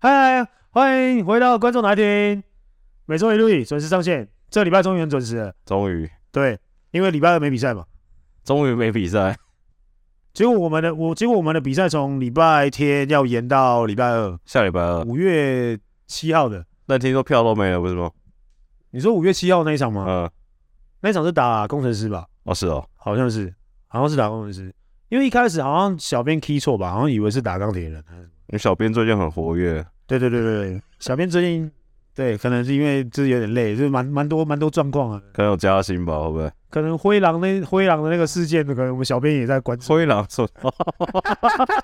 嗨，欢迎回到观众来听，每周一录准时上线。这礼拜终于很准时了，终于对，因为礼拜二没比赛嘛，终于没比赛。结果我们的我，结果我们的比赛从礼拜天要延到礼拜二，下礼拜二，五月七号的。那听说票都没了，不是吗？你说五月七号那一场吗？嗯，那一场是打工程师吧？哦，是哦，好像是，好像是打工程师。因为一开始好像小编 key 错吧，好像以为是打钢铁人。因为小编最近很活跃。对对对对对，小编最近对，可能是因为就是有点累，就是蛮蛮多蛮多状况啊。可能有加薪吧，会不会？可能灰狼那灰狼的那个事件，可能我们小编也在关注。灰狼说，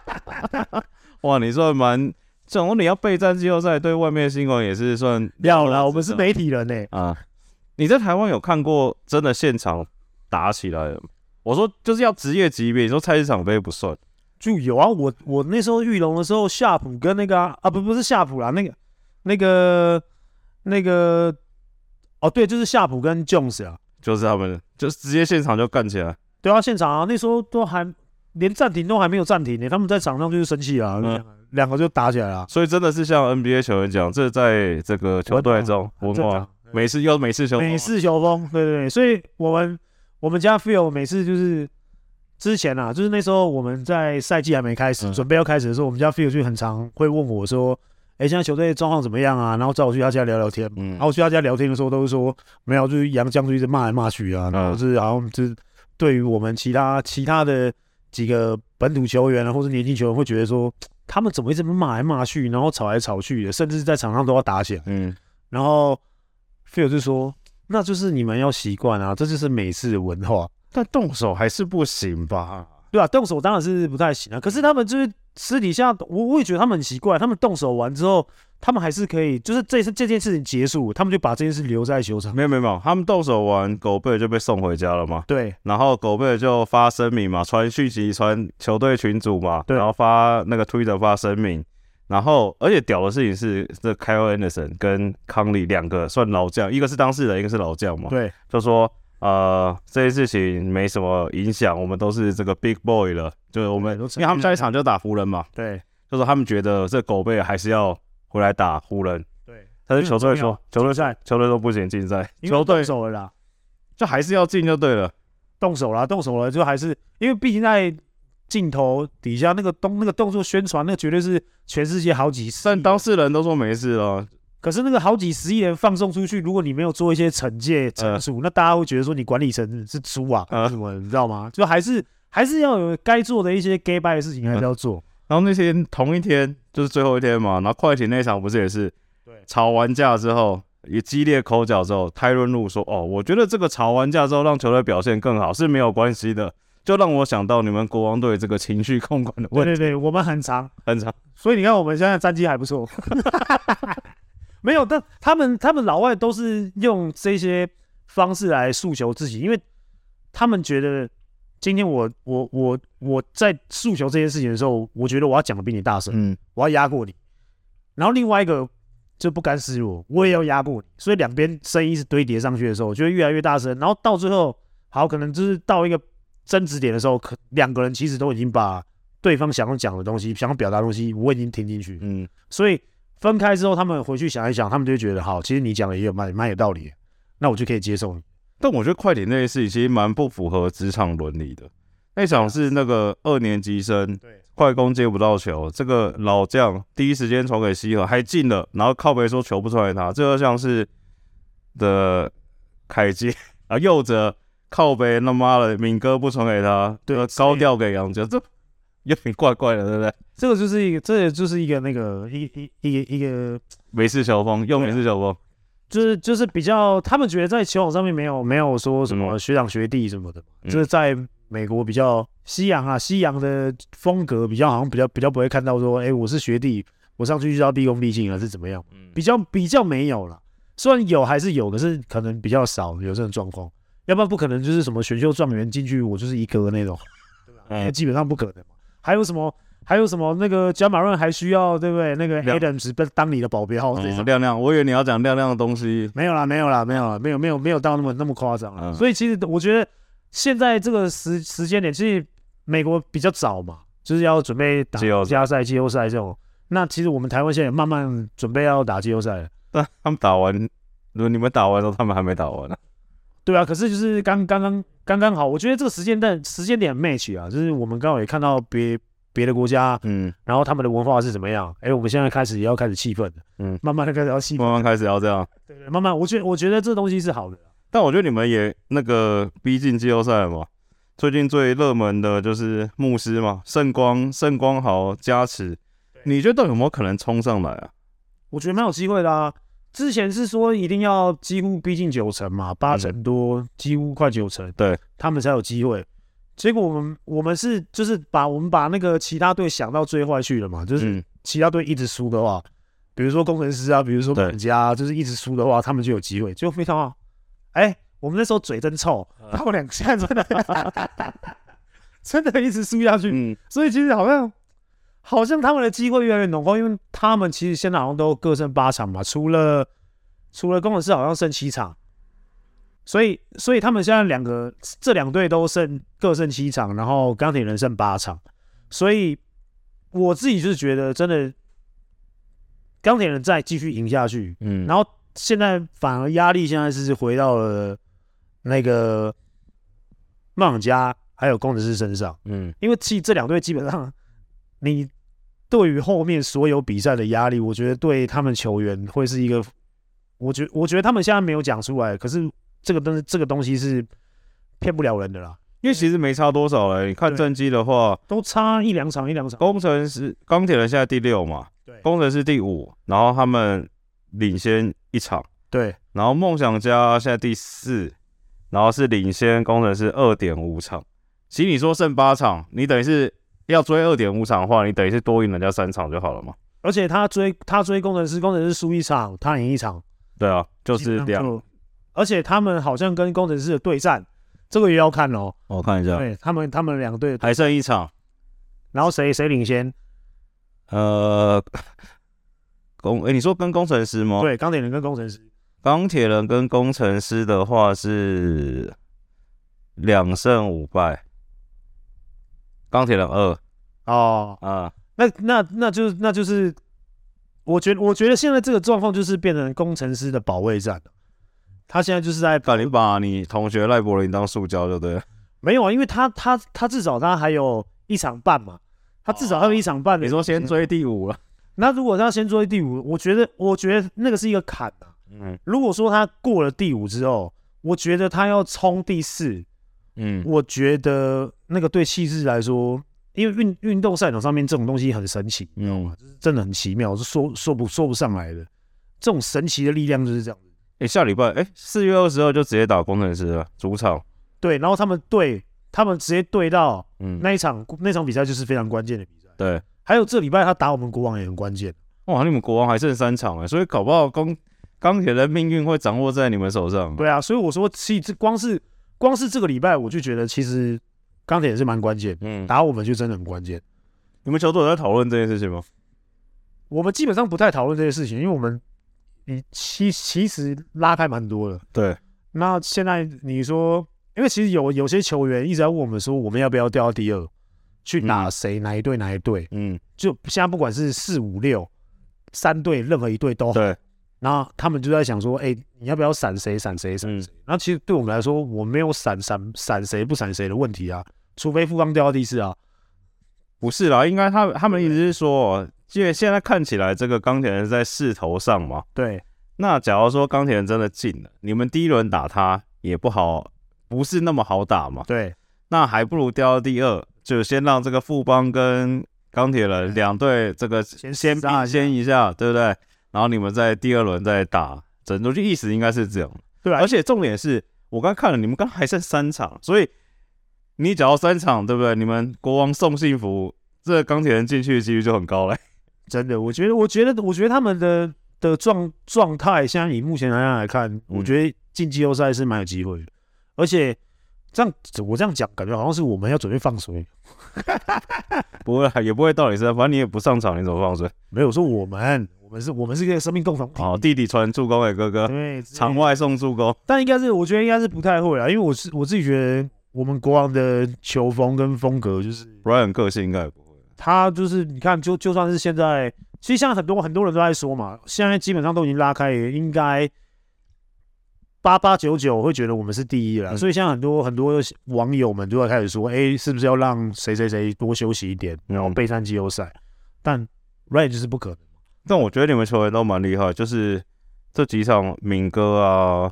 哇，你算蛮，这种你要备战季后赛，对外面的新闻也是算要了。我们是媒体人呢、欸。啊，你在台湾有看过真的现场打起来了吗？我说就是要职业级别，你说菜市场杯不算，就有啊。我我那时候玉龙的时候，夏普跟那个啊，啊不不是夏普啦，那个那个那个哦对，就是夏普跟 Jones 啊，就是他们，就是直接现场就干起来。对啊，现场啊，那时候都还连暂停都还没有暂停呢，他们在场上就是生气啊，两、嗯、两个就打起来了。所以真的是像 NBA 球员讲，这在这个球队中文化，每次又每次球每次球风，对对对，所以我们。我们家 Phil 每次就是之前啊，就是那时候我们在赛季还没开始，嗯、准备要开始的时候，我们家 Phil 就很常会问我说：“哎、欸，现在球队状况怎么样啊？”然后找我去他家聊聊天。嗯，然后我去他家聊天的时候，都是说没有，就是杨将就一直骂来骂去啊，然后就是好像就是对于我们其他其他的几个本土球员啊，或者年轻球员，会觉得说他们怎么一直骂来骂去，然后吵来吵去的，甚至是在场上都要打起来。嗯，然后 Phil 就说。那就是你们要习惯啊，这就是美式文化。但动手还是不行吧？对啊，动手当然是不太行啊。可是他们就是私底下，我我也觉得他们很奇怪。他们动手完之后，他们还是可以，就是这次这件事情结束，他们就把这件事留在球场。没有没有没有，他们动手完，狗贝尔就被送回家了嘛。对，然后狗贝尔就发声明嘛，传讯息，传球队群组嘛，对，然后发那个 Twitter 发声明。然后，而且屌的事情是，这 Kyle Anderson 跟康利两个算老将，一个是当事人，一个是老将嘛。对，就说呃，这些事情没什么影响，我们都是这个 big boy 了，就是我们，因为他们下一场就打湖人嘛。对，就说他们觉得这狗贝还是要回来打湖人。对，但是球队说，球队赛，球队都不行进赛，球队动手了啦，就还是要进就对了，动手了，动手了，就还是因为毕竟在。镜头底下那个动那个动作宣传，那绝对是全世界好几十，但当事人都说没事了。可是那个好几十亿人放送出去，如果你没有做一些惩戒惩处，呃、那大家会觉得说你管理层是猪啊，呃、什么你知道吗？就还是还是要有该做的一些假掰的事情还是要做。呃、然后那天同一天就是最后一天嘛，然后快艇那场不是也是对吵完架之后也激烈口角之后，泰伦路说哦，我觉得这个吵完架之后让球队表现更好是没有关系的。就让我想到你们国王队这个情绪控管的问题。对对对，我们很长很长，所以你看我们现在战绩还不错。没有，但他们他们老外都是用这些方式来诉求自己，因为他们觉得今天我我我我在诉求这件事情的时候，我觉得我要讲的比你大声，嗯，我要压过你。然后另外一个就不甘示弱，我也要压过你，所以两边声音是堆叠上去的时候，就会越来越大声。然后到最后，好，可能就是到一个。争执点的时候，可两个人其实都已经把对方想要讲的东西、想要表达的东西，我已经听进去。嗯，所以分开之后，他们回去想一想，他们就觉得好，其实你讲的也有蛮蛮有道理，那我就可以接受你。但我觉得快点那件事情其实蛮不符合职场伦理的。那场是那个二年级生，对，快攻接不到球，这个老将第一时间传给西河，还进了，然后靠背说球不传给他，这个像是的凯基啊，右者。靠呗，他妈的，敏哥不传给他，对，高调给洋将，这有点怪怪的，对不对？这个就是一个，这也就是一个那个一一一个一个美式球风，用美式球风，就是就是比较，他们觉得在球场上面没有没有说什么学长学弟什么的，嗯、就是在美国比较西洋啊，西洋的风格比较好像比较比较不会看到说，哎，我是学弟，我上去就要毕恭毕敬啊，是怎么样？比较比较没有了，虽然有还是有，可是可能比较少有这种状况。要不然不可能，就是什么选秀状元进去，我就是一哥那种，对吧？嗯，基本上不可能嘛。还有什么？还有什么？那个加马润还需要对不对？那个 Adams 被当你的保镖亮亮，我以为你要讲亮亮的东西，没有啦，没有啦，没有啦，没有没有没有到那么那么夸张啊。所以其实我觉得现在这个时时间点，其实美国比较早嘛，就是要准备打加赛、季后赛这种。那其实我们台湾现在也慢慢准备要打季后赛了。但 他们打完，如果你们打完之后，他们还没打完呢、啊。对啊，可是就是刚刚刚刚刚好，我觉得这个时间段时间点 match 啊，就是我们刚好也看到别别的国家，嗯，然后他们的文化是怎么样？哎，我们现在开始也要开始气愤了，嗯，慢慢的开始要气愤，慢慢开始要这样，对对，慢慢，我觉得我觉得这东西是好的。但我觉得你们也那个逼近季后赛了嘛？最近最热门的就是牧师嘛，圣光圣光豪加持，你觉得有没有可能冲上来啊？我觉得蛮有机会的啊。之前是说一定要几乎逼近九成嘛，八成多，嗯、几乎快九成，对，他们才有机会。结果我们我们是就是把我们把那个其他队想到最坏去了嘛，就是其他队一直输的话，嗯、比如说工程师啊，比如说本家、啊，就是一直输的话，他们就有机会。就非常好，哎、欸，我们那时候嘴真臭，他们两个现在真的 真的一直输下去，嗯、所以其实好像。好像他们的机会越来越浓厚，因为他们其实现在好像都各胜八场嘛，除了除了工程师好像胜七场，所以所以他们现在两个这两队都胜各胜七场，然后钢铁人胜八场，所以我自己就是觉得真的钢铁人再继续赢下去，嗯，然后现在反而压力现在是回到了那个梦想家还有工程师身上，嗯，因为其实这两队基本上。你对于后面所有比赛的压力，我觉得对他们球员会是一个，我觉我觉得他们现在没有讲出来，可是这个东这个东西是骗不了人的啦，因为其实没差多少哎，你看战绩的话，都差一两场一两场。工程师钢铁人现在第六嘛，对，工程师第五，然后他们领先一场，对，然后梦想家现在第四，然后是领先工程师二点五场。其实你说剩八场，你等于是。要追二点五场的话，你等于是多赢人家三场就好了嘛。而且他追他追工程师，工程师输一场，他赢一场。对啊，就是这样。而且他们好像跟工程师的对战，这个也要看哦。我看一下，对他们他们两队还剩一场，然后谁谁领先？呃，工哎、欸，你说跟工程师吗？对，钢铁人跟工程师。钢铁人跟工程师的话是两胜五败。钢铁人二哦啊，那那那就那就是，我觉得我觉得现在这个状况就是变成工程师的保卫战了。他现在就是在把你把你同学赖柏林当塑胶，对不对？没有啊，因为他他他至少他还有一场半嘛，他至少还有一场半。你说先追第五了，那如果他先追第五，我觉得我觉得那个是一个坎啊。嗯，如果说他过了第五之后，我觉得他要冲第四。嗯，我觉得那个对气质来说，因为运运动赛场上面这种东西很神奇，你知道吗？就是真的很奇妙，是说说不说不上来的。这种神奇的力量就是这样子。哎，下礼拜哎，四月二十二就直接打工程师了，主场。对，然后他们对，他们直接对到，嗯，那一场那场比赛就是非常关键的比赛。对，还有这礼拜他打我们国王也很关键。哇，你们国王还剩三场哎，所以搞不好钢钢铁的命运会掌握在你们手上。对啊，所以我说，其实这光是。光是这个礼拜，我就觉得其实钢铁也是蛮关键，嗯，打我们就真的很关键。你们球队有在讨论这件事情吗？我们基本上不太讨论这些事情，因为我们你其其实拉开蛮多的。对，那现在你说，因为其实有有些球员一直在问我们说，我们要不要掉到第二，去打谁、嗯、哪一队哪一队？嗯，就现在不管是四五六三队，任何一队都好。对。然后他们就在想说，哎、欸，你要不要闪谁？闪谁？闪谁？然后其实对我们来说，我没有闪闪闪谁不闪谁的问题啊，除非富邦掉到第四啊。不是啦，应该他他们的意思是说，因为现在看起来这个钢铁人在势头上嘛。对。那假如说钢铁人真的进了，你们第一轮打他也不好，不是那么好打嘛。对。那还不如掉到第二，就先让这个富邦跟钢铁人两队这个先先并先一下，对不对？然后你们在第二轮再打，整个就意思应该是这样，对啊。而且重点是我刚看了，你们刚还剩三场，所以你只要三场，对不对？你们国王送幸福，这个钢铁人进去的几率就很高嘞。真的，我觉得，我觉得，我觉得他们的的状状态，现在以目前来来看，嗯、我觉得进季后赛是蛮有机会的。而且这样，我这样讲，感觉好像是我们要准备放水。不会，也不会到你身上，反正你也不上场，你怎么放水？没有说我们。我们是，我们是一个生命共同体。好，弟弟传助攻给哥哥，对，场外送助攻。但应该是，我觉得应该是不太会啊，因为我是我自己觉得，我们国王的球风跟风格就是，不然个性应该也不会。他就是你看，就就算是现在，其实现在很多很多人都在说嘛，现在基本上都已经拉开，也应该八八九九会觉得我们是第一了。嗯、所以现在很多很多网友们都在开始说，哎、欸，是不是要让谁谁谁多休息一点，然后备战季后赛？嗯、但 right 就是不可能。但我觉得你们球员都蛮厉害，就是这几场敏哥啊。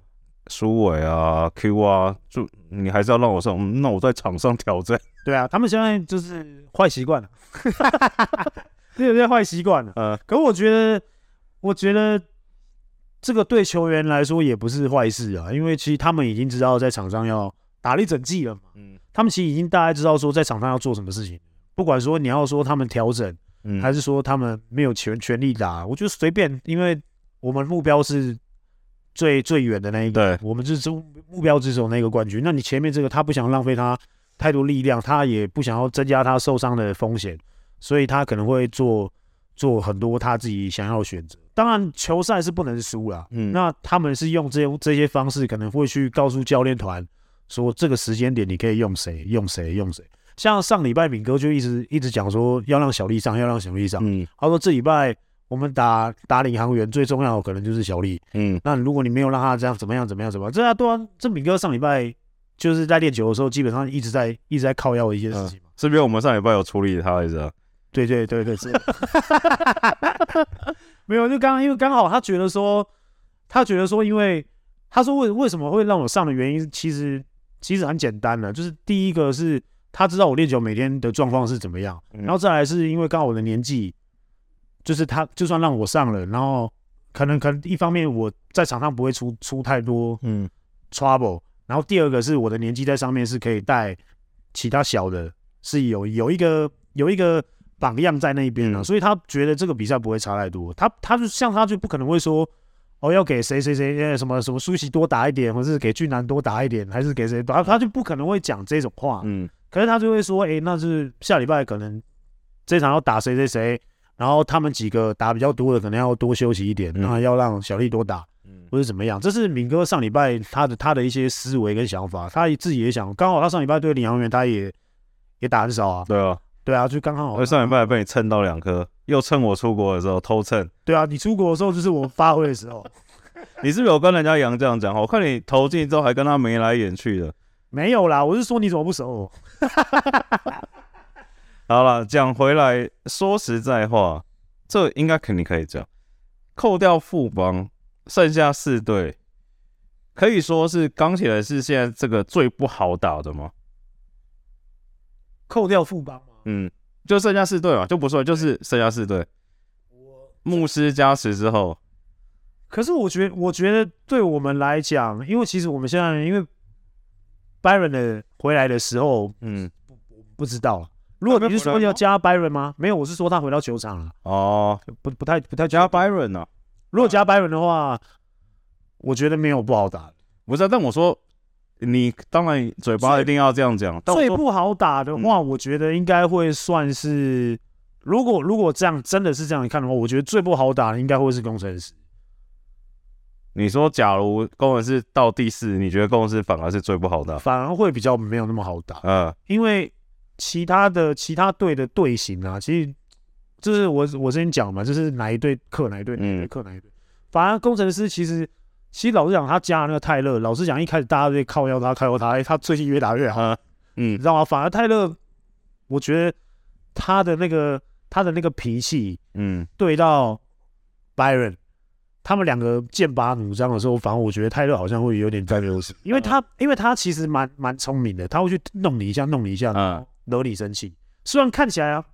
苏伟啊，Q 啊，就你还是要让我上，那我在场上挑战。对啊，他们现在就是坏习惯了，对 对，坏习惯了。嗯，可我觉得，我觉得这个对球员来说也不是坏事啊，因为其实他们已经知道在场上要打了一整季了嘛。嗯，他们其实已经大概知道说在场上要做什么事情，不管说你要说他们调整，嗯，还是说他们没有全全力打，我觉得随便，因为我们目标是。最最远的那一个，对我们就是目标之手那个冠军。那你前面这个，他不想浪费他太多力量，他也不想要增加他受伤的风险，所以他可能会做做很多他自己想要的选择。当然，球赛是不能输啦。嗯，那他们是用这些这些方式，可能会去告诉教练团说，这个时间点你可以用谁，用谁，用谁。像上礼拜敏哥就一直一直讲说要让小丽上，要让小丽上。嗯，他说这礼拜。我们打打领航员最重要的可能就是小丽，嗯，那如果你没有让他这样怎么样怎么样怎么样，这啊对啊，这敏哥上礼拜就是在练球的时候，基本上一直在一直在靠腰的一些事情嘛，是不是我们上礼拜有处理他来着？对对对对是，没有就刚刚因为刚好他觉得说他觉得说，因为他说为为什么会让我上的原因，其实其实很简单的，就是第一个是他知道我练球每天的状况是怎么样，然后再来是因为刚好我的年纪。就是他，就算让我上了，然后可能可能一方面我在场上不会出出太多嗯 trouble，然后第二个是我的年纪在上面是可以带其他小的，是有有一个有一个榜样在那边的，嗯、所以他觉得这个比赛不会差太多。他他就像他就不可能会说哦要给谁谁谁什么什么舒淇多打一点，或者是给俊男多打一点，还是给谁，打他就不可能会讲这种话。嗯，可是他就会说，哎，那是下礼拜可能这场要打谁谁谁。然后他们几个打比较多的，可能要多休息一点，然后要让小丽多打，嗯，或者怎么样？这是敏哥上礼拜他的他的一些思维跟想法，他自己也想，刚好他上礼拜对领航员他也也打很少啊，对啊，对啊，就刚刚好。那上礼拜被你蹭到两颗，又趁我出国的时候偷蹭，对啊，你出国的时候就是我发挥的时候，你是不是有跟人家杨这样讲？我看你投进之后还跟他眉来眼去的，没有啦，我是说你怎么不熟？好了，讲回来，说实在话，这应该肯定可以讲。扣掉副帮，剩下四队，可以说是钢铁人是现在这个最不好打的吗？扣掉副帮吗？嗯，就剩下四队嘛，就不说，就是剩下四队。我牧师加持之后，可是我觉得，我觉得对我们来讲，因为其实我们现在因为 Byron 的回来的时候，嗯，不不知道。如果你是说要加 Byron 吗？没有，我是说他回到球场了。哦，不不太不太加 Byron 呢？如果加 Byron 的话，我觉得没有不好打。不是，但我说你当然嘴巴一定要这样讲。最不好打的话，我觉得应该会算是，如果如果这样真的是这样看的话，我觉得最不好打的应该会是攻城狮。你说，假如工程师到第四，你觉得工程师反而是最不好打？反而会比较没有那么好打。嗯，因为。其他的其他队的队形啊，其实就是我我之前讲嘛，就是哪一队克哪一队，哪一队克哪一队。反而工程师其实其实老实讲，他加了那个泰勒，老实讲一开始大家都靠腰他，靠腰他，哎，他最近越打越好，嗯，你知道吗？反而泰勒，我觉得他的那个他的那个脾气，嗯，对到 Byron，他们两个剑拔弩张的时候，反而我觉得泰勒好像会有点占优势，因为他因为他其实蛮蛮聪明的，他会去弄你一下，弄你一下，嗯。惹你生气，虽然看起来啊，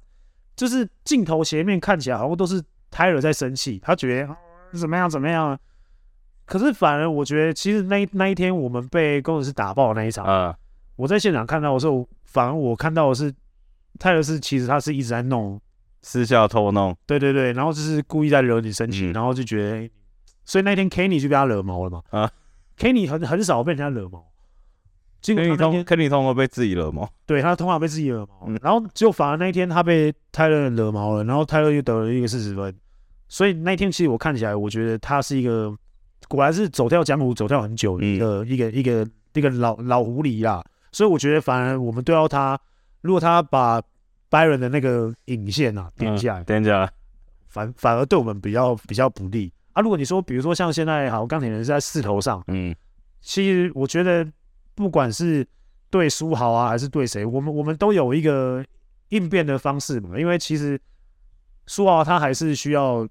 就是镜头前面看起来好像都是泰勒在生气，他觉得、啊、怎么样怎么样，可是反而我觉得，其实那那一天我们被工程师打爆的那一场，啊、我在现场看到的时候，反而我看到的是泰勒是其实他是一直在弄，私下偷弄，对对对，然后就是故意在惹你生气，嗯、然后就觉得，所以那天 Kenny 就被他惹毛了嘛，啊，Kenny 很很少被人家惹毛。肯尼通，肯尼通会被自己惹毛，对，他通常被自己惹毛，嗯、然后就反而那一天他被泰勒惹毛了，然后泰勒又得了一个四十分，所以那一天其实我看起来，我觉得他是一个果然是走跳江湖走跳很久的一个、嗯、一个一个一个，老老狐狸啦，所以我觉得反而我们对到他，如果他把 Byron 的那个引线啊点下来，点下来，反反而对我们比较比较不利啊。如果你说，比如说像现在好，钢铁人是在势头上，嗯，其实我觉得不管是对书豪啊，还是对谁，我们我们都有一个应变的方式嘛。因为其实苏豪他还是需要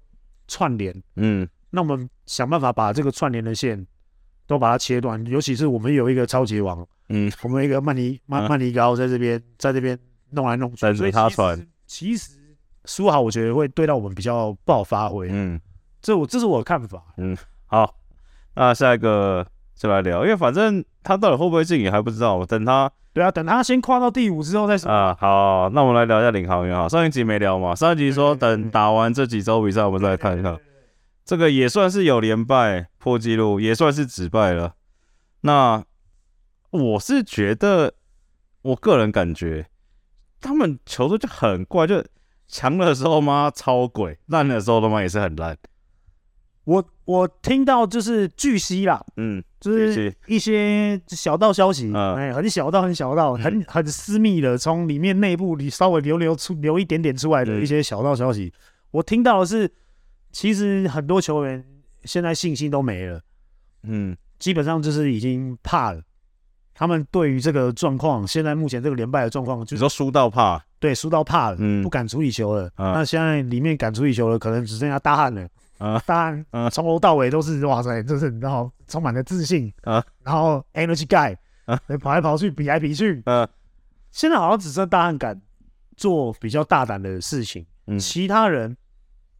串联，嗯，那我们想办法把这个串联的线都把它切断。尤其是我们有一个超级王，嗯，我们有一个曼尼曼曼尼高在这边，在这边。弄来弄去，但是他传，其实书豪我觉得会对到我们比较不好发挥。嗯，这我这是我的看法。嗯，好，那下一个就来聊，因为反正他到底会不会进也还不知道，等他。对啊，等他先跨到第五之后再说。啊，好，那我们来聊一下领航员哈。上一集没聊嘛，上一集说等打完这几周比赛，我们再来看一看。这个也算是有连败破纪录，也算是止败了。那我是觉得，我个人感觉。他们球队就很怪，就强的时候嘛超鬼，烂的时候他妈也是很烂。我我听到就是据悉啦，嗯，就是一些小道消息，嗯，哎，很小道很小道，很很私密的，从里面内部里稍微流流出流一点点出来的一些小道消息。我听到的是，其实很多球员现在信心都没了，嗯，基本上就是已经怕了。他们对于这个状况，现在目前这个连败的状况，就是说输到怕，对，输到怕了，嗯，不敢处理球了。嗯、那现在里面敢处理球了，可能只剩下大汉了。啊，大汉，嗯，从头到尾都是哇塞，就是然后充满了自信啊，然后 energy guy 啊，跑来跑去，比来比去。嗯、啊，现在好像只剩大汉敢做比较大胆的事情，嗯，其他人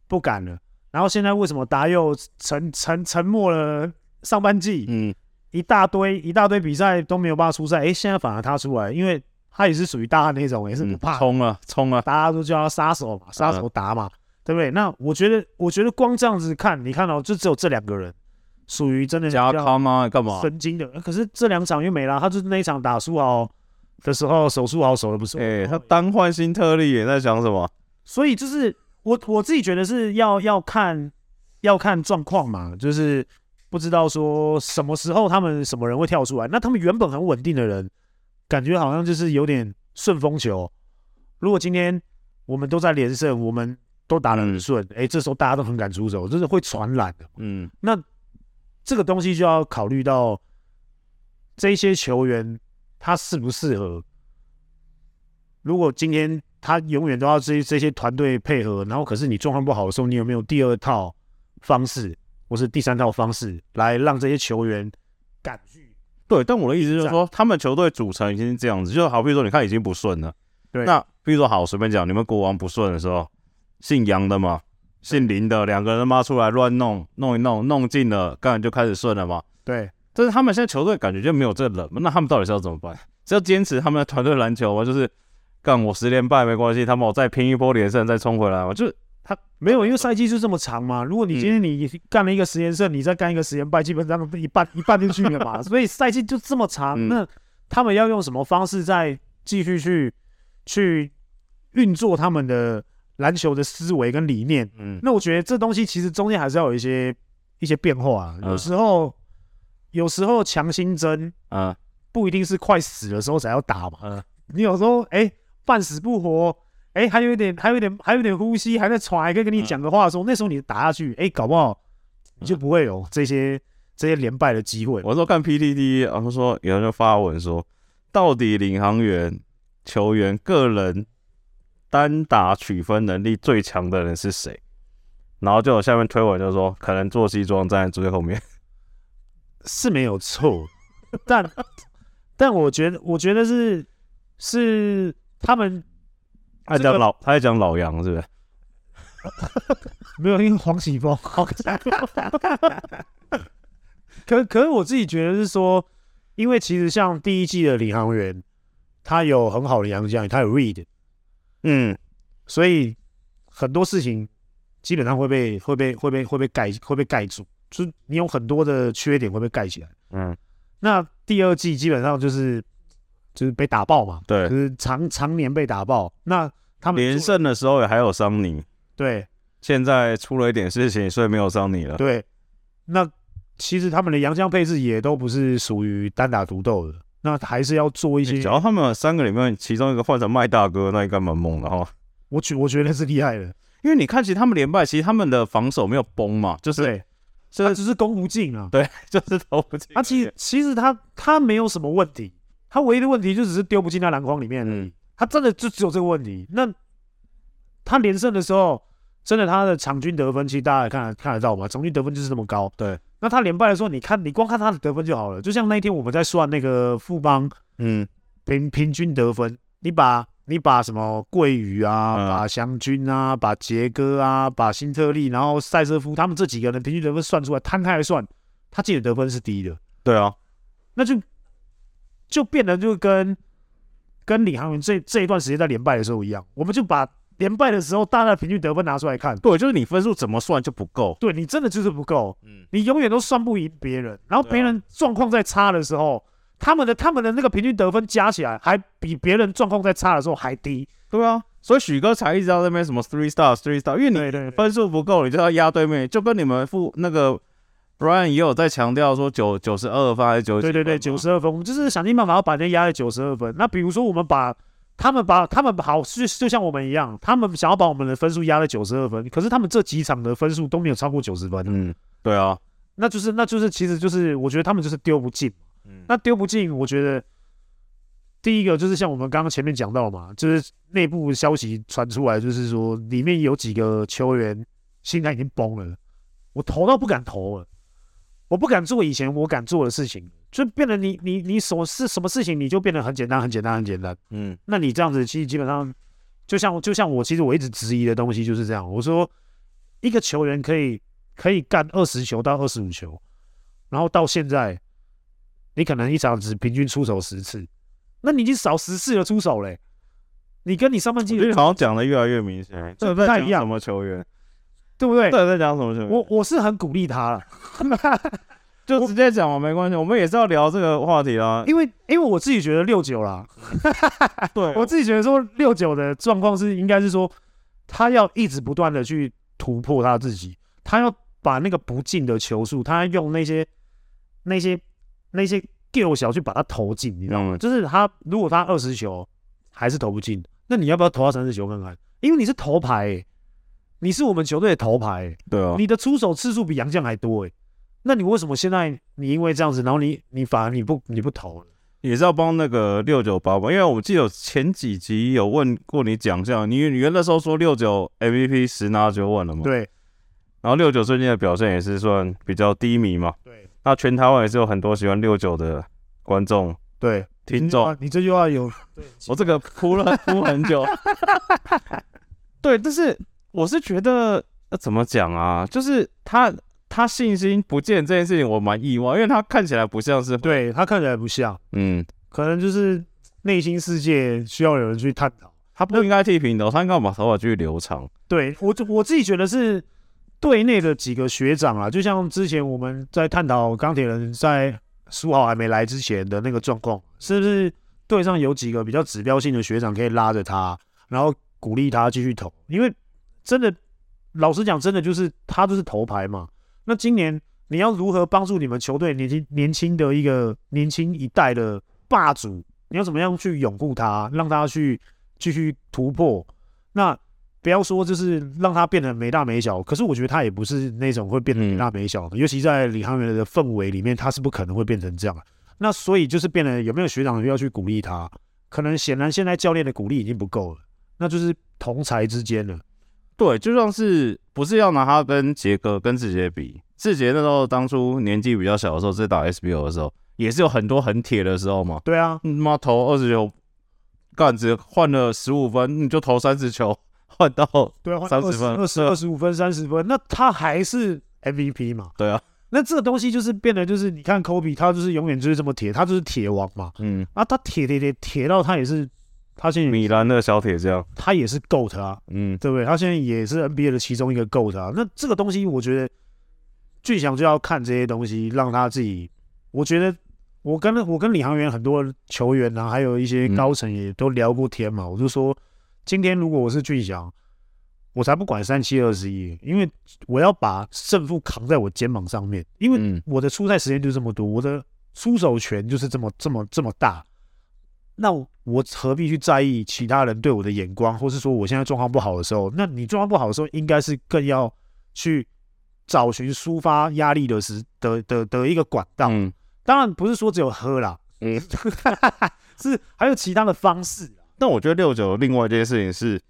不敢了。然后现在为什么达又沉沉沉默了上半季？嗯。一大堆一大堆比赛都没有办法出赛，哎，现在反而他出来，因为他也是属于大汉那种，也是不怕冲啊冲啊，大家都叫他杀手嘛，杀手打嘛，对不对？那我觉得，我觉得光这样子看，你看到就只有这两个人属于真的加康吗？干嘛？神经的，可是这两场又没了，他就是那一场打苏豪的时候手术好手的不是，哎，他单换新特例也在想什么？所以就是我我自己觉得是要要看要看状况嘛，就是。不知道说什么时候他们什么人会跳出来？那他们原本很稳定的人，感觉好像就是有点顺风球。如果今天我们都在连胜，我们都打得很顺，哎、嗯，这时候大家都很敢出手，就是会传染的。嗯，那这个东西就要考虑到这些球员他适不适合。如果今天他永远都要这这些团队配合，然后可是你状况不好的时候，你有没有第二套方式？或是第三套方式来让这些球员敢去。对，但我的意思就是说，他们球队组成已经是这样子，就好比如说，你看已经不顺了。对。那比如说，好，随便讲，你们国王不顺的时候，姓杨的嘛，姓林的，两个人妈出来乱弄，弄一弄，弄进了，刚才就开始顺了嘛。对。但是他们现在球队感觉就没有这个人，那他们到底是要怎么办？是要坚持他们的团队篮球吗？就是干我十连败没关系，他们我再拼一波连胜再冲回来嘛？就是。他没有，因为赛季就这么长嘛。如果你今天你干了一个十连胜，你再干一个十连败，基本上一半一半就去了嘛。所以赛季就这么长，那他们要用什么方式再继续去去运作他们的篮球的思维跟理念？嗯，那我觉得这东西其实中间还是要有一些一些变化。有时候有时候强心针啊，不一定是快死的时候才要打嘛。嗯，你有时候哎半死不活。哎、欸，还有一点，还有一点，还有一点呼吸，还在喘，还可以跟你讲个话的时候，嗯、那时候你打下去，哎、欸，搞不好你就不会有这些、嗯、这些连败的机会。我说看 PDD，然后说有人就发文说，到底领航员球员个人单打取分能力最强的人是谁？然后就有下面推文就说，可能做西装站在最后面是没有错，但 但我觉得，我觉得是是他们。他讲老，他在讲老杨，是不是？没有，因为黄喜峰。可可是我自己觉得是说，因为其实像第一季的领航员，他有很好的洋将，他有 Reed，嗯，所以很多事情基本上会被会被会被会被盖会被盖住，就是你有很多的缺点会被盖起来。嗯，那第二季基本上就是就是被打爆嘛，对，就是常常年被打爆。那他们连胜的时候也还有桑尼，对，现在出了一点事情，所以没有桑尼了。对，那其实他们的洋将配置也都不是属于单打独斗的，那还是要做一些。只要他们三个里面其中一个换成麦大哥，那应该蛮猛的哈。我觉我觉得是厉害的，因为你看，其实他们连败，其实他们的防守没有崩嘛，就是对，这只是攻不进啊，对，就是投不进。他其实其实他他没有什么问题，他唯一的问题就只是丢不进那篮筐里面而已。嗯，他真的就只有这个问题。那他连胜的时候，真的他的场均得分，其实大家也看看得到嘛，场均得分就是这么高。对，那他连败的时候，你看你光看他的得分就好了。就像那一天我们在算那个富邦，嗯，平平均得分，你把。你把什么桂鱼啊，嗯、把祥军啊，把杰哥啊，把辛特利，然后塞瑟夫他们这几个人平均得分算出来，摊开来算，他自己的得分是低的。对啊，那就就变得就跟跟李航员这这一段时间在连败的时候一样，我们就把连败的时候大家的平均得分拿出来看。对，就是你分数怎么算就不够。对，你真的就是不够。嗯，你永远都算不赢别人，然后别人状况在差的时候。他们的他们的那个平均得分加起来，还比别人状况在差的时候还低。对啊，所以许哥才一直在那边什么 three star three star，因为你分数不够，你就要压对面，就跟你们负那个 Brian 也有在强调说九九十二分还是九？对对对，九十二分，我们就是想尽办法要把人家压在九十二分。那比如说我们把他们把他们好就就像我们一样，他们想要把我们的分数压在九十二分，可是他们这几场的分数都没有超过九十分。嗯，对啊，那就是那就是其实就是我觉得他们就是丢不进。嗯那丢不进，我觉得第一个就是像我们刚刚前面讲到嘛，就是内部消息传出来，就是说里面有几个球员心态已经崩了，我投都不敢投了，我不敢做以前我敢做的事情，就变得你你你什么事什么事情你就变得很简单很简单很简单，嗯，那你这样子其实基本上就像就像我其实我一直质疑的东西就是这样，我说一个球员可以可以干二十球到二十五球，然后到现在。你可能一场只平均出手十次，那你已经少十次的出手嘞、欸。你跟你上半季好像讲的越来越明显，这不太一样。什么球员，对不对？对，在讲什么球员？我我是很鼓励他了，就直接讲嘛，没关系。我们也是要聊这个话题啦，因为因为我自己觉得六九啦，对我自己觉得说六九的状况是应该是说他要一直不断的去突破他自己，他要把那个不进的球数，他用那些那些。那些 Q 小去把它投进，你知道吗？嗯、就是他如果他二十球还是投不进，那你要不要投到三十球看看？因为你是头牌、欸，你是我们球队的头牌、欸，对啊，你的出手次数比杨将还多、欸，那你为什么现在你因为这样子，然后你你反而你不你不投了？也是要帮那个六九八吧，因为我记得有前几集有问过你奖项，你你原那时候说六九 MVP 十拿九稳了嘛？对，然后六九最近的表现也是算比较低迷嘛？对。那全台湾也是有很多喜欢六九的观众，对听众。你这句话有，我这个铺了铺很久。对，但是我是觉得，那怎么讲啊？就是他他信心不见这件事情，我蛮意外，因为他看起来不像是，对他看起来不像，嗯，可能就是内心世界需要有人去探讨。他不应该剃平头，他应该把头发继续留长。对我，我自己觉得是。队内的几个学长啊，就像之前我们在探讨钢铁人在书豪还没来之前的那个状况，是不是队上有几个比较指标性的学长可以拉着他，然后鼓励他继续投？因为真的，老实讲，真的就是他就是头牌嘛。那今年你要如何帮助你们球队年轻年轻的一个年轻一代的霸主？你要怎么样去拥护他，让他去继续突破？那？不要说就是让他变得没大没小，可是我觉得他也不是那种会变得没大没小的，嗯、尤其在领航员的氛围里面，他是不可能会变成这样。那所以就是变得有没有学长要去鼓励他？可能显然现在教练的鼓励已经不够了，那就是同才之间了。对，就像是不是要拿他跟杰哥跟志杰比？志杰那时候当初年纪比较小的时候，在打 SBO 的时候，也是有很多很铁的时候嘛。对啊，妈投二十球，干子换了十五分，你就投三十球。换到对啊，三十分、二十二十五分、三十分，那他还是 MVP 嘛？对啊，那这个东西就是变得就是，你看科比，他就是永远就是这么铁，他就是铁王嘛。嗯，啊，他铁铁铁铁到他也是，他现在米兰的小铁匠，他也是 GOAT 啊，嗯，对不对？他现在也是 NBA 的其中一个 GOAT 啊。那这个东西，我觉得俊祥就要看这些东西，让他自己。我觉得我跟我跟领航员很多球员啊，还有一些高层也都聊过天嘛，嗯、我就说。今天如果我是俊祥，我才不管三七二十一，因为我要把胜负扛在我肩膀上面，因为我的出赛时间就这么多，我的出手权就是这么这么这么大，那我何必去在意其他人对我的眼光，或是说我现在状况不好的时候？那你状况不好的时候，应该是更要去找寻抒发压力的时的的的一个管道。嗯，当然不是说只有喝啦，嗯，是还有其他的方式。但我觉得六九另外一件事情是，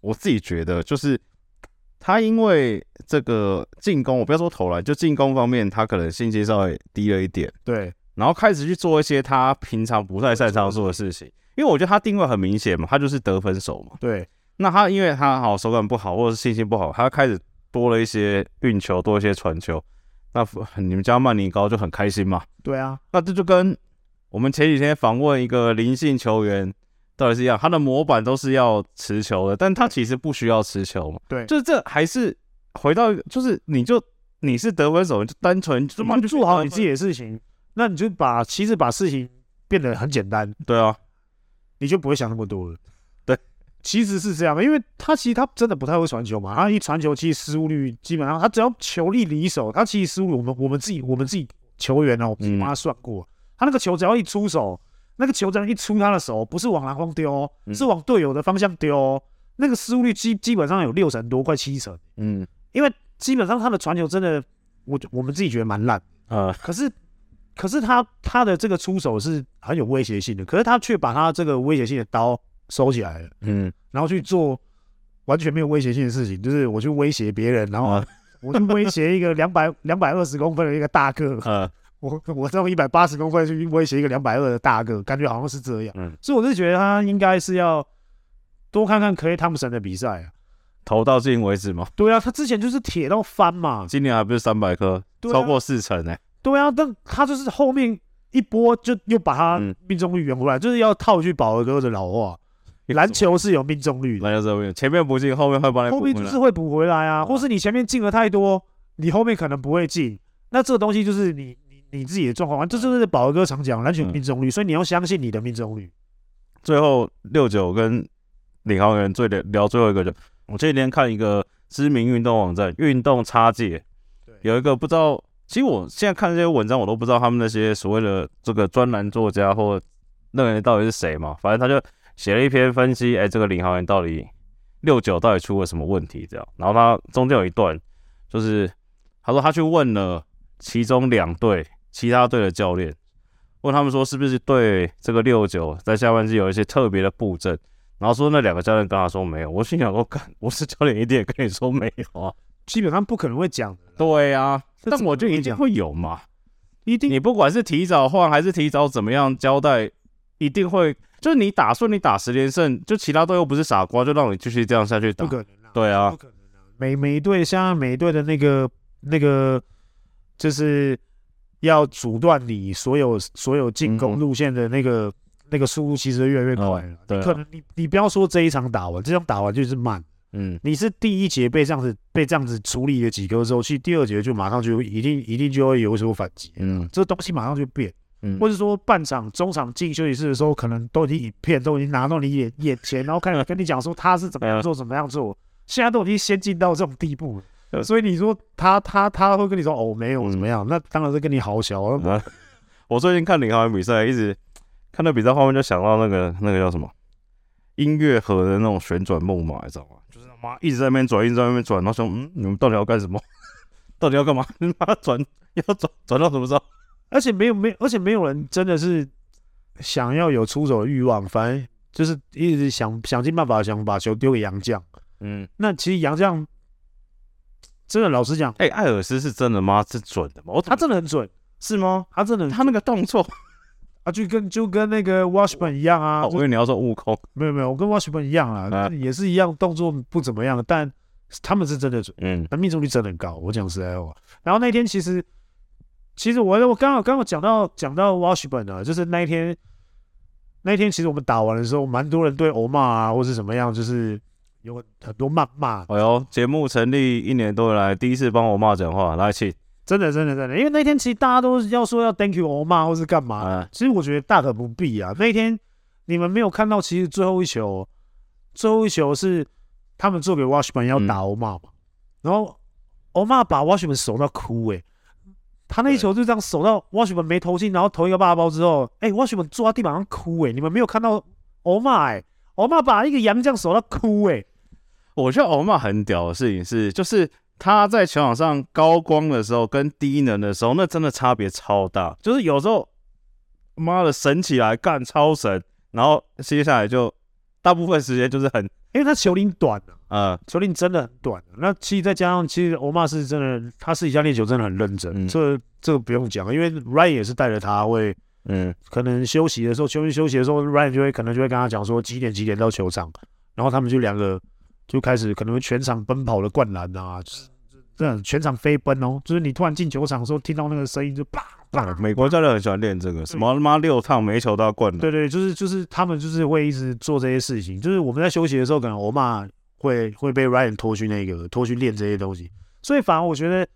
我自己觉得就是。他因为这个进攻，我不要说投篮，就进攻方面，他可能信心稍微低了一点。对，然后开始去做一些他平常不太擅长做的事情。因为我觉得他定位很明显嘛，他就是得分手嘛。对，那他因为他好手感不好，或者是信心不好，他开始多了一些运球，多一些传球。那你们家曼尼高就很开心嘛？对啊，那这就跟我们前几天访问一个灵性球员。到底是一样，他的模板都是要持球的，但他其实不需要持球嘛。对，就是这还是回到，就是你就你是得分手，你就单纯做好你自己的事情，那你就把其实把事情变得很简单。对啊，你就不会想那么多了。对，其实是这样的，因为他其实他真的不太会传球嘛，他一传球其实失误率基本上，他只要球一离手，他其实失误我们我们自己我们自己球员哦，我帮他算过，嗯、他那个球只要一出手。那个球只要一出他的手，不是往篮筐丢，是往队友的方向丢。那个失误率基基本上有六成多，快七成。嗯，因为基本上他的传球真的，我我们自己觉得蛮烂。呃，可是可是他他的这个出手是很有威胁性的，可是他却把他这个威胁性的刀收起来了。嗯，然后去做完全没有威胁性的事情，就是我去威胁别人，然后 我去威胁一个两百两百二十公分的一个大个。嗯我我用一百八十公分去威胁一个两百二的大个，感觉好像是这样。嗯，所以我是觉得他应该是要多看看 Klay Thompson 的比赛啊，投到进为止嘛。对啊，他之前就是铁到翻嘛，今年还不是三百颗，超过四成哎。对啊，但他就是后面一波就又把他命中率圆回来，就是要套句宝儿哥的老话，篮球是有命中率的，篮球是有命，前面不进，后面会帮你补后面就是会补回来啊，或是你前面进了太多，你后面可能不会进，那这个东西就是你。你自己的状况，这就是宝哥常讲篮球命中率，嗯、所以你要相信你的命中率。最后六九跟领航员最聊聊最后一个就，我这几天看一个知名运动网站《运动插界》，对，有一个不知道，其实我现在看这些文章，我都不知道他们那些所谓的这个专栏作家或那个人到底是谁嘛，反正他就写了一篇分析，哎、这个领航员到底六九到底出了什么问题这样，然后他中间有一段就是他说他去问了其中两队。其他队的教练问他们说：“是不是对这个六九在下半季有一些特别的布阵？”然后说那两个教练跟他说没有。我心想说：“干，我是教练一定也跟你说没有啊，基本上不可能会讲的。”对啊，但我就一定会有嘛，一定。你不管是提早换还是提早怎么样交代，一定会。就是你打算，你打十连胜，就其他队又不是傻瓜，就让你继续这样下去打。不可能啊！对啊，不可能啊！每每队像每队的那个那个就是。要阻断你所有所有进攻路线的那个、嗯、那个速度，其实越来越快了。哦、对、啊，可能你你不要说这一场打完，这场打完就是慢。嗯，你是第一节被这样子被这样子处理了几颗之后，去第二节就马上就一定一定就会有所反击。嗯，这东西马上就变。嗯，或者说半场中场进休息室的时候，可能都已经影片都已经拿到你眼眼前，然后开始跟你讲说他是怎么样 做怎么样做，现在都已经先进到这种地步了。所以你说他他他会跟你说哦，没有怎么样，那当然是跟你好小。我最近看领航员比赛，一直看到比赛画面就想到那个那个叫什么音乐盒的那种旋转木马，你知道吗？就是他妈一直在那边转，一直在那边转，然后想嗯，你们到底要干什么？到底要干嘛？你妈转 要转转到什么时候？而且没有没有，而且没有人真的是想要有出手的欲望，反正就是一直想想尽办法想把球丢给杨将。嗯，那其实杨将。真的，老实讲，哎、欸，艾尔斯是真的吗？是准的吗？他真的很准，是吗？他真的，他那个动作啊，就跟就跟那个 Washburn 一样啊。我以为你要说悟空，没有没有，我跟 Washburn 一样啊，啊也是一样，动作不怎么样，但他们是真的准，嗯，那命中率真的很高。我讲实在话，然后那天其实其实我我刚好刚好讲到讲到 Washburn 啊，就是那一天那一天其实我们打完的时候，蛮多人对欧骂啊或是怎么样，就是。有很多谩骂。哎呦，节目成立一年多以来，第一次帮欧骂讲话，来气，真的真的真的，因为那天其实大家都要说要 thank you 欧骂或是干嘛，嗯、其实我觉得大可不必啊。那天你们没有看到，其实最后一球，最后一球是他们做给 Washburn 要打欧骂嘛，嗯、然后欧骂把 Washburn 守到哭诶、欸，他那一球就这样守到 Washburn 没投进，然后投一个大包之后，哎、欸、Washburn 坐在地板上哭诶、欸，你们没有看到欧玛哎，欧玛把一个洋将守到哭诶、欸。我觉得欧玛很屌的事情是，就是他在球场上高光的时候跟低能的时候，那真的差别超大。就是有时候妈的神起来干超神，然后接下来就大部分时间就是很，因为他球龄短嗯，球龄真的很短。那其实再加上，其实欧玛是真的，他私底下练球真的很认真。嗯、这这个不用讲，因为 Ryan 也是带着他会，嗯，可能休息的时候，球员休息的时候，Ryan 就会可能就会跟他讲说几点几点到球场，然后他们就两个就开始可能会全场奔跑的灌篮啊，就是这样全场飞奔哦。就是你突然进球场的时候，听到那个声音就啪啪。美国教练很喜欢练这个，什么他妈六趟每一球都要灌篮。对对，就是就是他们就是会一直做这些事情。就是我们在休息的时候，可能欧玛。会会被 Ryan 拖去那个拖去练这些东西，所以反而我觉得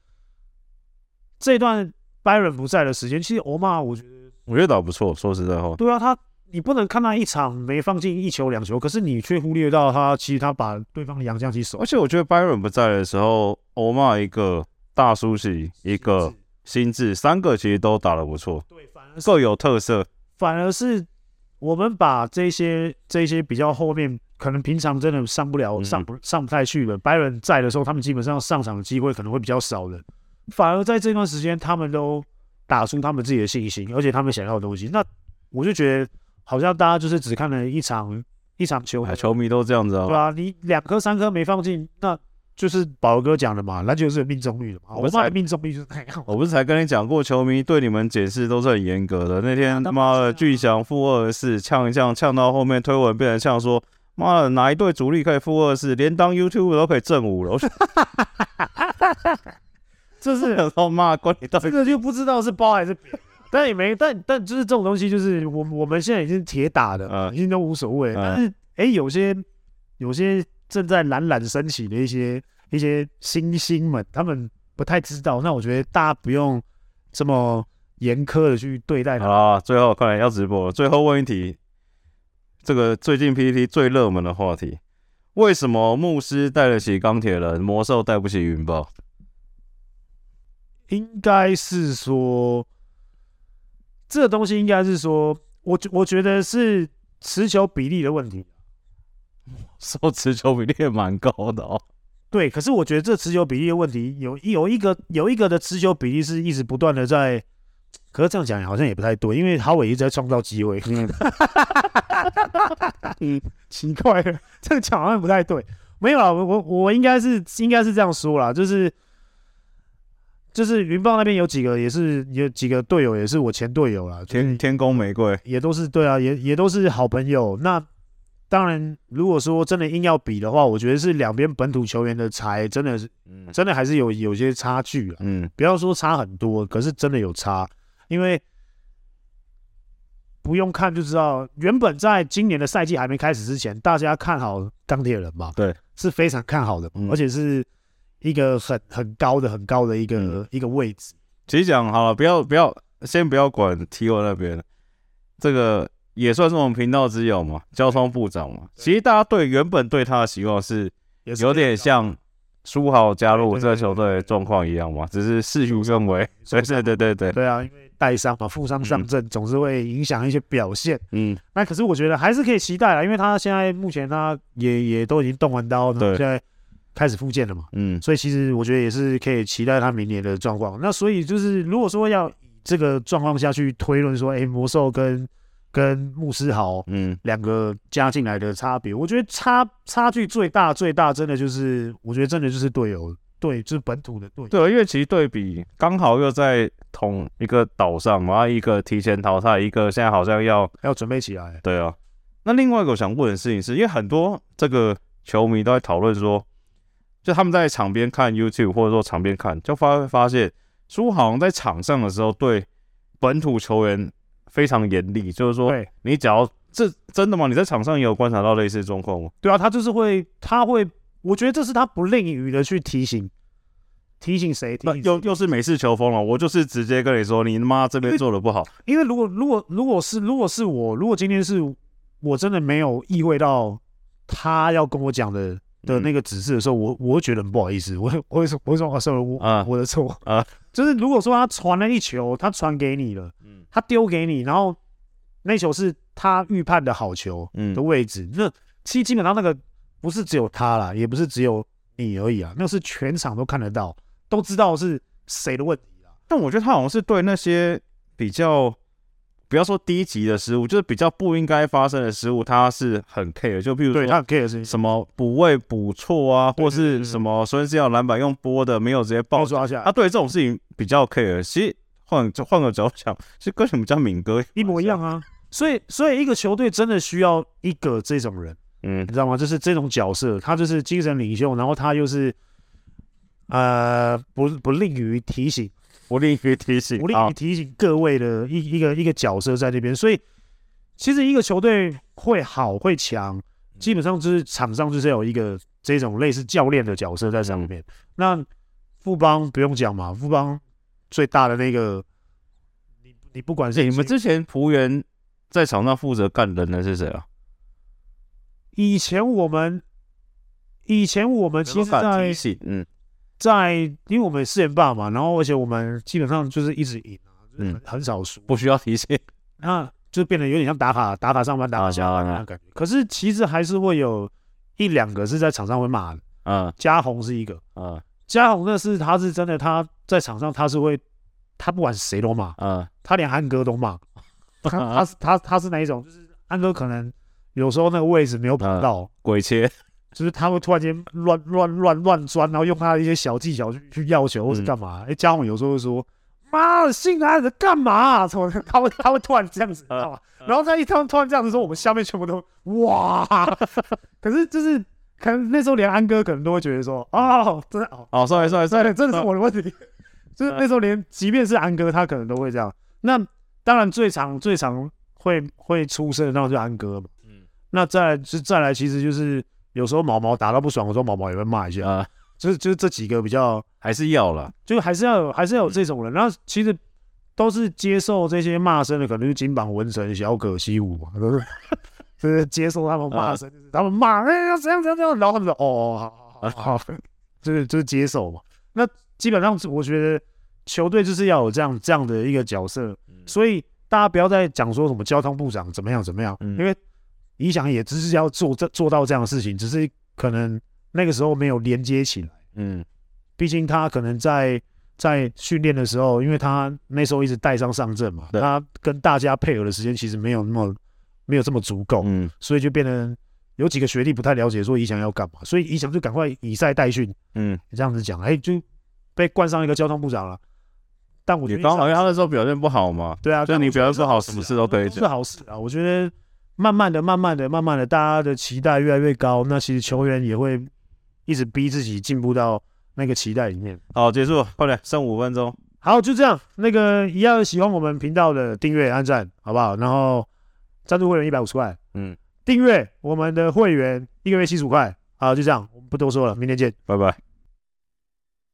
这段 Byron 不在的时间，其实欧玛我觉得我觉得倒不错。说实在话，对啊，他你不能看他一场没放进一球两球，可是你却忽略到他其实他把对方的洋将击守。而且我觉得 Byron 不在的时候，欧骂一个大叔系一个心智三个其实都打得不错，对，反而各有特色。反而是我们把这些这些比较后面。可能平常真的上不了，上不上不太去了。Byron 在的时候，他们基本上上场的机会可能会比较少的。反而在这段时间，他们都打出他们自己的信心，而且他们想要的东西。那我就觉得，好像大家就是只看了一场一场球，球迷都这样子啊。对啊，你两颗三颗没放进，那就是宝哥讲的嘛，篮球是有命中率的嘛。我们命中率就是太好。我不是才跟你讲过，球迷对你们解释都是很严格的。那天他妈的巨翔负二十四，呛一呛，呛到后面推文变成呛说。妈的，哪一队主力可以负二四，连当 YouTube 都可以正五了？我 这是有时候骂关你到这个就不知道是包还是扁，但也没，但但就是这种东西，就是我我们现在已经铁打的，嗯，已经都无所谓。但是哎、欸，有些有些正在冉冉升起的一些一些新星们，他们不太知道。那我觉得大家不用这么严苛的去对待他。好，最后快来要直播了，最后问一题。这个最近 PPT 最热门的话题，为什么牧师带得起钢铁人，魔兽带不起云豹？应该是说，这个东西应该是说，我我觉得是持球比例的问题。说持球比例也蛮高的哦。对，可是我觉得这持球比例的问题，有有一个有一个的持球比例是一直不断的在。可是这样讲好像也不太对，因为哈维一直在创造机会。嗯，奇怪了，这个讲好像不太对。没有啊，我我我应该是应该是这样说啦，就是就是云豹那边有几个也是有几个队友也是我前队友啦，天天宫玫瑰也都是对啊，也也都是好朋友。那当然，如果说真的硬要比的话，我觉得是两边本土球员的才真的是，真的还是有有些差距啊。嗯，不要说差很多，可是真的有差。因为不用看就知道，原本在今年的赛季还没开始之前，大家看好钢铁人嘛？对，是非常看好的，嗯、而且是一个很很高的、很高的一个、嗯、一个位置。其实讲好了，不要不要，先不要管 T.O 那边，这个也算是我们频道之友嘛，交通部长嘛。其实大家对原本对他的希望是有点像。苏豪加入这个球队的状况一样嘛，只是事与愿违。对对对对对，对啊，因为带伤嘛，负伤上阵总是会影响一些表现。嗯，那可是我觉得还是可以期待啦，因为他现在目前他也也都已经动完刀，对，现在开始复健了嘛。嗯，所以其实我觉得也是可以期待他明年的状况。那所以就是如果说要以这个状况下去推论说，哎，魔兽跟跟牧师豪，嗯，两个加进来的差别，我觉得差差距最大最大，真的就是，我觉得真的就是队友，对，就是本土的队。对，因为其实对比刚好又在同一个岛上嘛，一个提前淘汰，一个现在好像要要准备起来。对啊，那另外一个我想问的事情是，因为很多这个球迷都在讨论说，就他们在场边看 YouTube 或者说场边看，就发会发现书豪在场上的时候对本土球员。非常严厉，就是说，你只要这真的吗？你在场上也有观察到类似状况吗？对啊，他就是会，他会，我觉得这是他不吝于的去提醒，提醒谁？提醒又又是美式球风了。我就是直接跟你说，你他妈这边做的不好。因为如果如果如果是如果是我，如果今天是我真的没有意会到他要跟我讲的的那个指示的时候，我我会觉得很不好意思。我我会说我会说啊，sorry，我啊我的错啊。就是如果说他传了一球，他传给你了，嗯，他丢给你，然后那球是他预判的好球的位置，嗯、那其实基本上那个不是只有他啦，也不是只有你而已啊，那是全场都看得到，都知道是谁的问题啦。但我觉得他好像是对那些比较。不要说低级的失误，就是比较不应该发生的失误，他是很 care。就比如说，他很 care 是什么补位补错啊，或是什么孙思尧篮板用拨的没有直接爆抓下来，他对这种事情比较 care。其实换就换个角度讲，其实跟什么叫敏哥一模一样啊。所以，所以一个球队真的需要一个这种人，嗯，你知道吗？就是这种角色，他就是精神领袖，然后他又是呃不不吝于提醒。不吝于提醒，不吝于提醒各位的一一个一个角色在那边，所以其实一个球队会好会强，基本上就是场上就是有一个这种类似教练的角色在上面。那富邦不用讲嘛，富邦最大的那个，你你不管是你们之前福原在场上负责干人的是谁啊？以前我们以前我们其实在嗯。在，因为我们四连霸嘛，然后而且我们基本上就是一直赢啊，就是、很很少输，不需要提醒，那就变得有点像打卡打卡上班打卡下班那感觉。可是其实还是会有一两个是在场上会骂的，嗯，嘉宏是一个，嗯，嘉宏那是他是真的他在场上他是会，他不管谁都骂，嗯，他连安哥都骂，他他是他他是哪一种？就是安哥可能有时候那个位置没有跑到，嗯、鬼切。就是他会突然间乱乱乱乱钻，然后用他的一些小技巧去去要球或是干嘛？哎、嗯，嘉宏有时候会说：“妈的，新来的干嘛、啊？”什么？他会他会突然这样子，知道吗？然后他一突突然这样子说，我们下面全部都哇！可是就是可能那时候连安哥可能都会觉得说：“哦，真的哦，哦，算了算了算了，真的是我的问题。”就是那时候连即便是安哥，他可能都会这样。那当然最常最常会会出声的那种就是安哥嘛。嗯。那再来就再来，其实就是。有时候毛毛打到不爽的时候，毛毛也会骂一下啊，就是就是这几个比较还是要了，就还是要有还是要有这种人。然后其实都是接受这些骂声的，可能是金榜文成、小可西武嘛，都是就是接受他们骂声，就是他们骂哎呀怎样怎样怎样，然后他们说哦好好好，就是就是接受嘛。那基本上我觉得球队就是要有这样这样的一个角色，所以大家不要再讲说什么交通部长怎么样怎么样，因为。理想也只是要做这做到这样的事情，只是可能那个时候没有连接起来。嗯，毕竟他可能在在训练的时候，因为他那时候一直带伤上阵嘛，他跟大家配合的时间其实没有那么没有这么足够。嗯，所以就变成有几个学弟不太了解说理想要干嘛，所以理想就赶快以赛代训。嗯，这样子讲，哎，就被冠上一个交通部长了。但我觉得刚好因为他那时候表现不好嘛。对啊，就你表现不好，什么事都可以讲。是好事啊，我觉得。慢慢的，慢慢的，慢慢的，大家的期待越来越高，那其实球员也会一直逼自己进步到那个期待里面。好，结束，快点，剩五分钟。好，就这样。那个一样喜欢我们频道的订阅、按赞，好不好？然后赞助会员一百五十块，嗯，订阅我们的会员一个月七十五块。好，就这样，我们不多说了，明天见，拜拜。